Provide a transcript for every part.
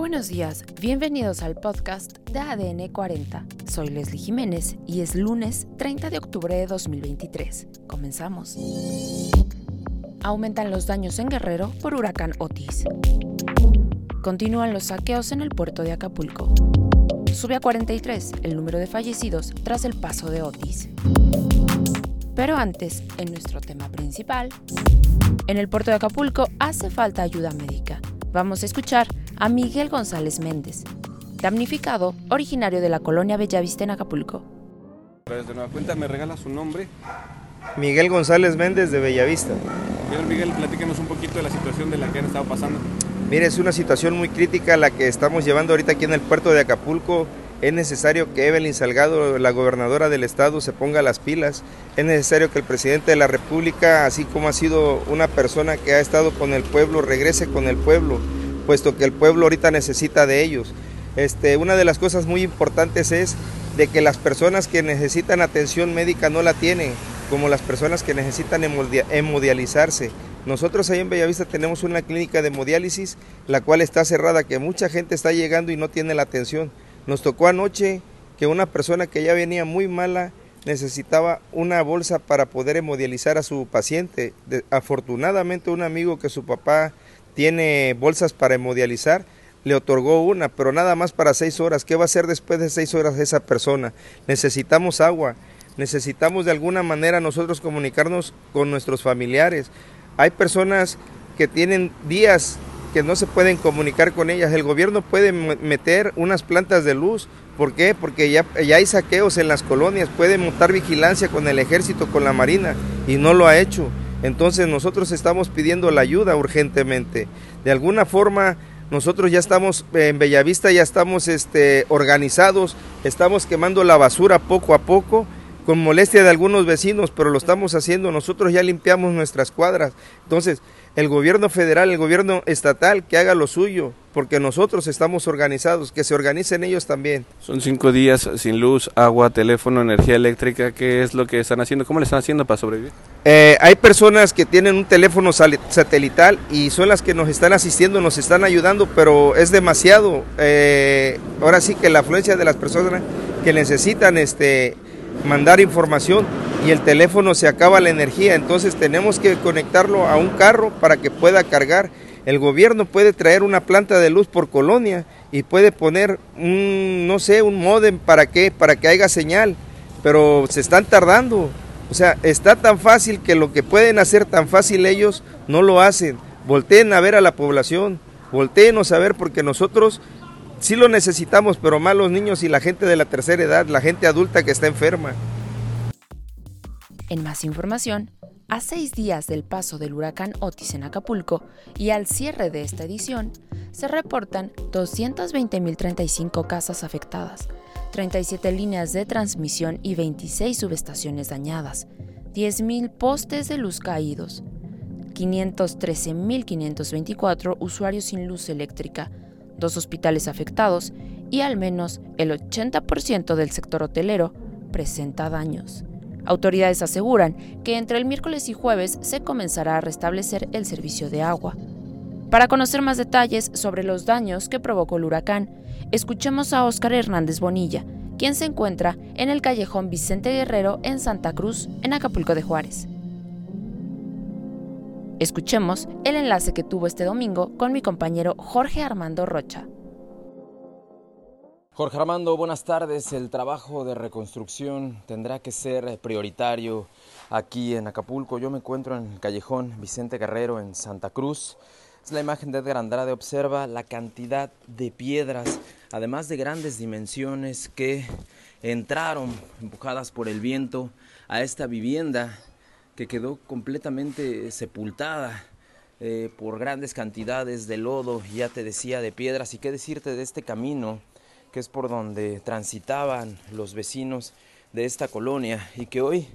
Buenos días, bienvenidos al podcast de ADN 40. Soy Leslie Jiménez y es lunes 30 de octubre de 2023. Comenzamos. Aumentan los daños en Guerrero por huracán Otis. Continúan los saqueos en el puerto de Acapulco. Sube a 43 el número de fallecidos tras el paso de Otis. Pero antes, en nuestro tema principal, en el puerto de Acapulco hace falta ayuda médica. Vamos a escuchar a Miguel González Méndez, damnificado, originario de la colonia Bellavista en Acapulco. de nueva cuenta, ¿me regala su nombre? Miguel González Méndez de Bellavista. Miguel, Miguel, platícanos un poquito de la situación de la que han estado pasando. Mire, es una situación muy crítica la que estamos llevando ahorita aquí en el puerto de Acapulco. Es necesario que Evelyn Salgado, la gobernadora del estado, se ponga las pilas. Es necesario que el presidente de la República, así como ha sido una persona que ha estado con el pueblo, regrese con el pueblo puesto que el pueblo ahorita necesita de ellos. Este, una de las cosas muy importantes es de que las personas que necesitan atención médica no la tienen, como las personas que necesitan hemodializarse. Nosotros ahí en Bellavista tenemos una clínica de hemodiálisis, la cual está cerrada, que mucha gente está llegando y no tiene la atención. Nos tocó anoche que una persona que ya venía muy mala necesitaba una bolsa para poder hemodializar a su paciente. afortunadamente un amigo que su papá tiene bolsas para hemodializar, le otorgó una, pero nada más para seis horas. ¿Qué va a hacer después de seis horas esa persona? Necesitamos agua, necesitamos de alguna manera nosotros comunicarnos con nuestros familiares. Hay personas que tienen días que no se pueden comunicar con ellas. El gobierno puede meter unas plantas de luz. ¿Por qué? Porque ya, ya hay saqueos en las colonias. Puede montar vigilancia con el ejército, con la marina, y no lo ha hecho. Entonces nosotros estamos pidiendo la ayuda urgentemente. De alguna forma nosotros ya estamos en Bellavista, ya estamos este, organizados, estamos quemando la basura poco a poco, con molestia de algunos vecinos, pero lo estamos haciendo, nosotros ya limpiamos nuestras cuadras. Entonces, el gobierno federal, el gobierno estatal, que haga lo suyo, porque nosotros estamos organizados, que se organicen ellos también. Son cinco días sin luz, agua, teléfono, energía eléctrica, ¿qué es lo que están haciendo? ¿Cómo le están haciendo para sobrevivir? Eh, hay personas que tienen un teléfono satelital y son las que nos están asistiendo, nos están ayudando, pero es demasiado. Eh, ahora sí que la afluencia de las personas que necesitan este mandar información y el teléfono se acaba la energía, entonces tenemos que conectarlo a un carro para que pueda cargar. El gobierno puede traer una planta de luz por colonia y puede poner un, no sé, un modem para qué, para que haya señal, pero se están tardando. O sea, está tan fácil que lo que pueden hacer tan fácil ellos no lo hacen. Volteen a ver a la población, volteenos a ver porque nosotros sí lo necesitamos, pero más los niños y la gente de la tercera edad, la gente adulta que está enferma. En más información, a seis días del paso del huracán Otis en Acapulco y al cierre de esta edición, se reportan 220.035 casas afectadas, 37 líneas de transmisión y 26 subestaciones dañadas, 10.000 postes de luz caídos, 513.524 usuarios sin luz eléctrica, dos hospitales afectados y al menos el 80% del sector hotelero presenta daños. Autoridades aseguran que entre el miércoles y jueves se comenzará a restablecer el servicio de agua. Para conocer más detalles sobre los daños que provocó el huracán, escuchemos a Óscar Hernández Bonilla, quien se encuentra en el callejón Vicente Guerrero en Santa Cruz, en Acapulco de Juárez. Escuchemos el enlace que tuvo este domingo con mi compañero Jorge Armando Rocha. Jorge Armando, buenas tardes. El trabajo de reconstrucción tendrá que ser prioritario aquí en Acapulco. Yo me encuentro en el callejón Vicente Guerrero en Santa Cruz. Es la imagen de Edgar Andrade. Observa la cantidad de piedras, además de grandes dimensiones que entraron empujadas por el viento a esta vivienda que quedó completamente sepultada eh, por grandes cantidades de lodo, ya te decía, de piedras. ¿Y qué decirte de este camino, que es por donde transitaban los vecinos de esta colonia y que hoy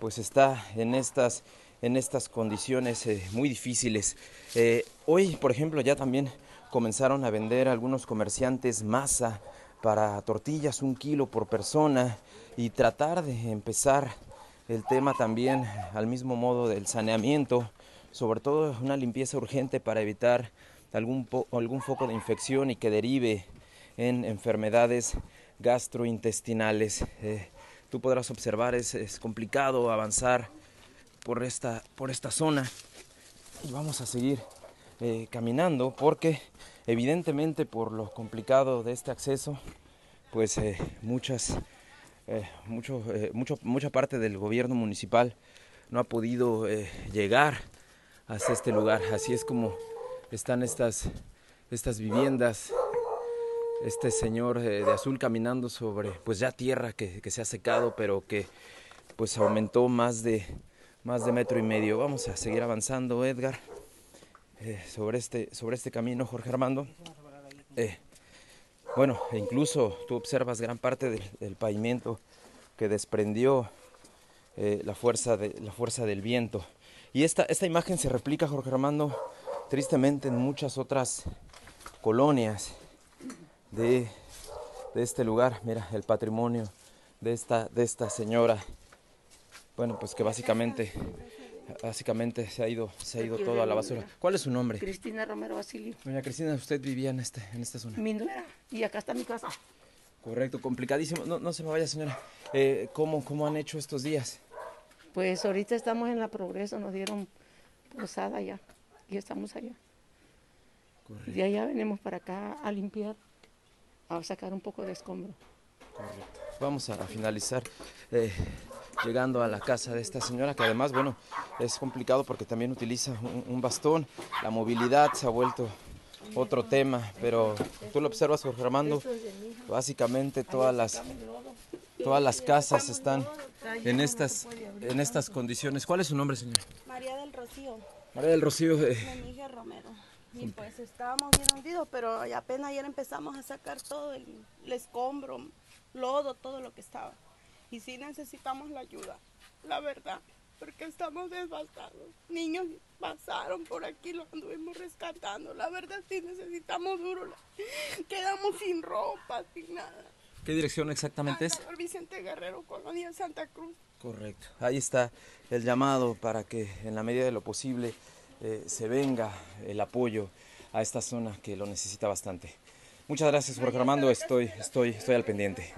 pues está en estas, en estas condiciones eh, muy difíciles? Eh, hoy, por ejemplo, ya también comenzaron a vender algunos comerciantes masa para tortillas, un kilo por persona, y tratar de empezar el tema también al mismo modo del saneamiento, sobre todo una limpieza urgente para evitar algún, algún foco de infección y que derive en enfermedades gastrointestinales. Eh, tú podrás observar, es, es, complicado avanzar por esta, por esta zona y vamos a seguir eh, caminando porque evidentemente por lo complicado de este acceso, pues eh, muchas, eh, eh, mucha parte del gobierno municipal no ha podido eh, llegar hacia este lugar. Así es como están estas, estas viviendas. Este señor de azul caminando sobre, pues ya tierra que, se ha secado, pero que pues aumentó más de, más de metro y medio. Vamos a seguir avanzando, Edgar, sobre, este, sobre este camino, Jorge Armando. Bueno, incluso tú observas gran parte del, pavimento que desprendió eh, la, fuerza de, la fuerza del viento. Y esta, esta imagen se replica, Jorge Armando, tristemente en muchas otras colonias de, de, este lugar. Mira, el patrimonio de esta, de esta señora. Bueno, pues que básicamente, básicamente se ha ido, se ha ido todo a la basura. ¿Cuál es su nombre? Cristina Romero Basilio. Doña Cristina, usted vivía en, este, en esta zona. Mi nuera, y acá está mi casa. Correcto, complicadísimo. No, no se me vaya, señora. Eh, ¿cómo, ¿Cómo han hecho estos días? Pues ahorita estamos en la progreso, nos dieron posada ya y estamos allá. Correcto. De allá venimos para acá a limpiar, a sacar un poco de escombro. Correcto. Vamos a, a finalizar eh, llegando a la casa de esta señora, que además, bueno, es complicado porque también utiliza un, un bastón. La movilidad se ha vuelto otro tema, pero tú lo observas, Jorge Armando, básicamente todas las todas las casas están en estas en estas condiciones. ¿Cuál es su nombre, señor? María del Rocío. María del Rocío. Eh. Romero. Y pues estábamos bien hundidos, pero apenas ayer empezamos a sacar todo el, el escombro, lodo, todo lo que estaba. Y sí necesitamos la ayuda, la verdad porque estamos devastados. Niños pasaron por aquí, los anduvimos rescatando. La verdad sí necesitamos duro. Quedamos sin ropa, sin nada. ¿Qué dirección exactamente es? Vicente Guerrero, Colonia Santa Cruz. Correcto. Ahí está el llamado para que en la medida de lo posible eh, se venga el apoyo a esta zona que lo necesita bastante. Muchas gracias, Jorge Armando. Estoy, estoy, estoy al pendiente.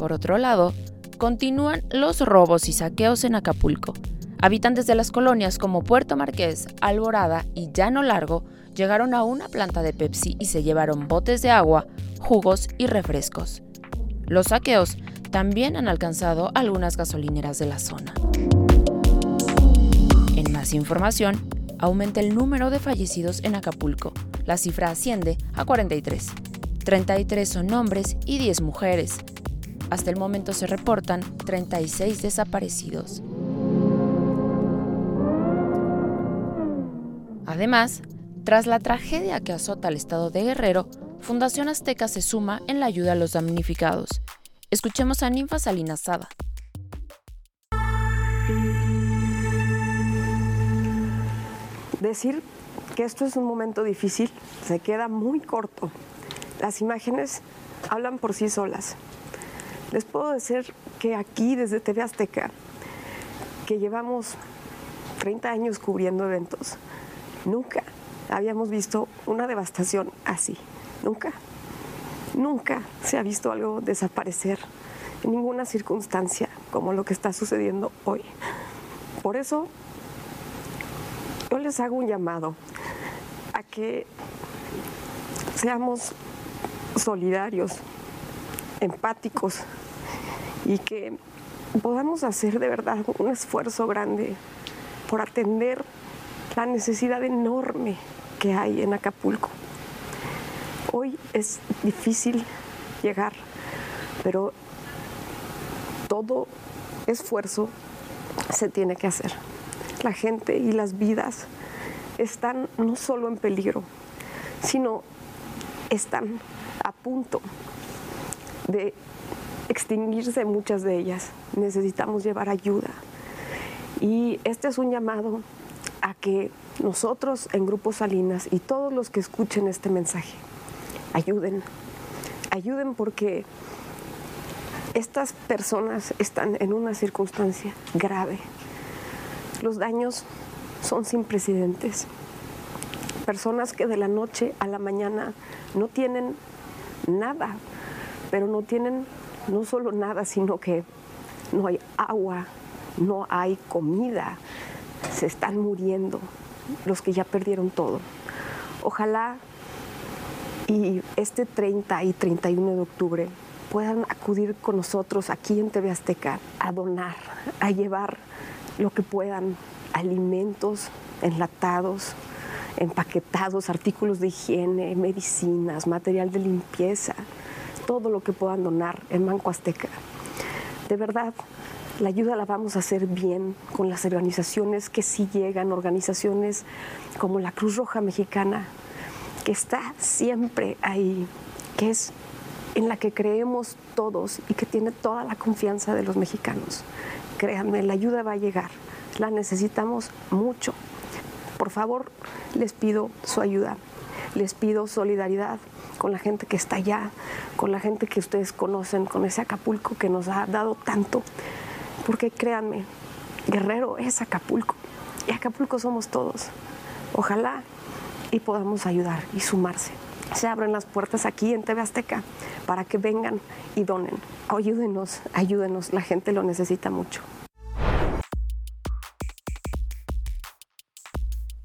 Por otro lado, continúan los robos y saqueos en Acapulco. Habitantes de las colonias como Puerto Marqués, Alborada y Llano Largo llegaron a una planta de Pepsi y se llevaron botes de agua, jugos y refrescos. Los saqueos también han alcanzado algunas gasolineras de la zona. En más información, aumenta el número de fallecidos en Acapulco. La cifra asciende a 43. 33 son hombres y 10 mujeres. Hasta el momento se reportan 36 desaparecidos. Además, tras la tragedia que azota al estado de Guerrero, Fundación Azteca se suma en la ayuda a los damnificados. Escuchemos a Ninfa Salinas Sada. Decir que esto es un momento difícil se queda muy corto. Las imágenes hablan por sí solas. Les puedo decir que aquí desde TV Azteca, que llevamos 30 años cubriendo eventos, nunca habíamos visto una devastación así. Nunca. Nunca se ha visto algo desaparecer en ninguna circunstancia como lo que está sucediendo hoy. Por eso yo les hago un llamado a que seamos solidarios, empáticos y que podamos hacer de verdad un esfuerzo grande por atender la necesidad enorme que hay en Acapulco. Hoy es difícil llegar, pero todo esfuerzo se tiene que hacer. La gente y las vidas están no solo en peligro, sino están a punto de extinguirse muchas de ellas. Necesitamos llevar ayuda. Y este es un llamado a que nosotros en Grupo Salinas y todos los que escuchen este mensaje, ayuden. Ayuden porque estas personas están en una circunstancia grave. Los daños son sin precedentes. personas que de la noche a la mañana no tienen nada, pero no tienen no solo nada, sino que no hay agua, no hay comida, se están muriendo los que ya perdieron todo. Ojalá y este 30 y 31 de octubre puedan acudir con nosotros aquí en TV Azteca a donar, a llevar lo que puedan, alimentos enlatados, empaquetados, artículos de higiene, medicinas, material de limpieza, todo lo que puedan donar en Banco Azteca. De verdad, la ayuda la vamos a hacer bien con las organizaciones que sí llegan, organizaciones como la Cruz Roja Mexicana, que está siempre ahí, que es en la que creemos todos y que tiene toda la confianza de los mexicanos. Créanme, la ayuda va a llegar, la necesitamos mucho. Por favor, les pido su ayuda, les pido solidaridad con la gente que está allá, con la gente que ustedes conocen, con ese Acapulco que nos ha dado tanto. Porque créanme, Guerrero es Acapulco y Acapulco somos todos. Ojalá y podamos ayudar y sumarse. Se abren las puertas aquí en TV Azteca para que vengan y donen. Ayúdenos, ayúdenos, la gente lo necesita mucho.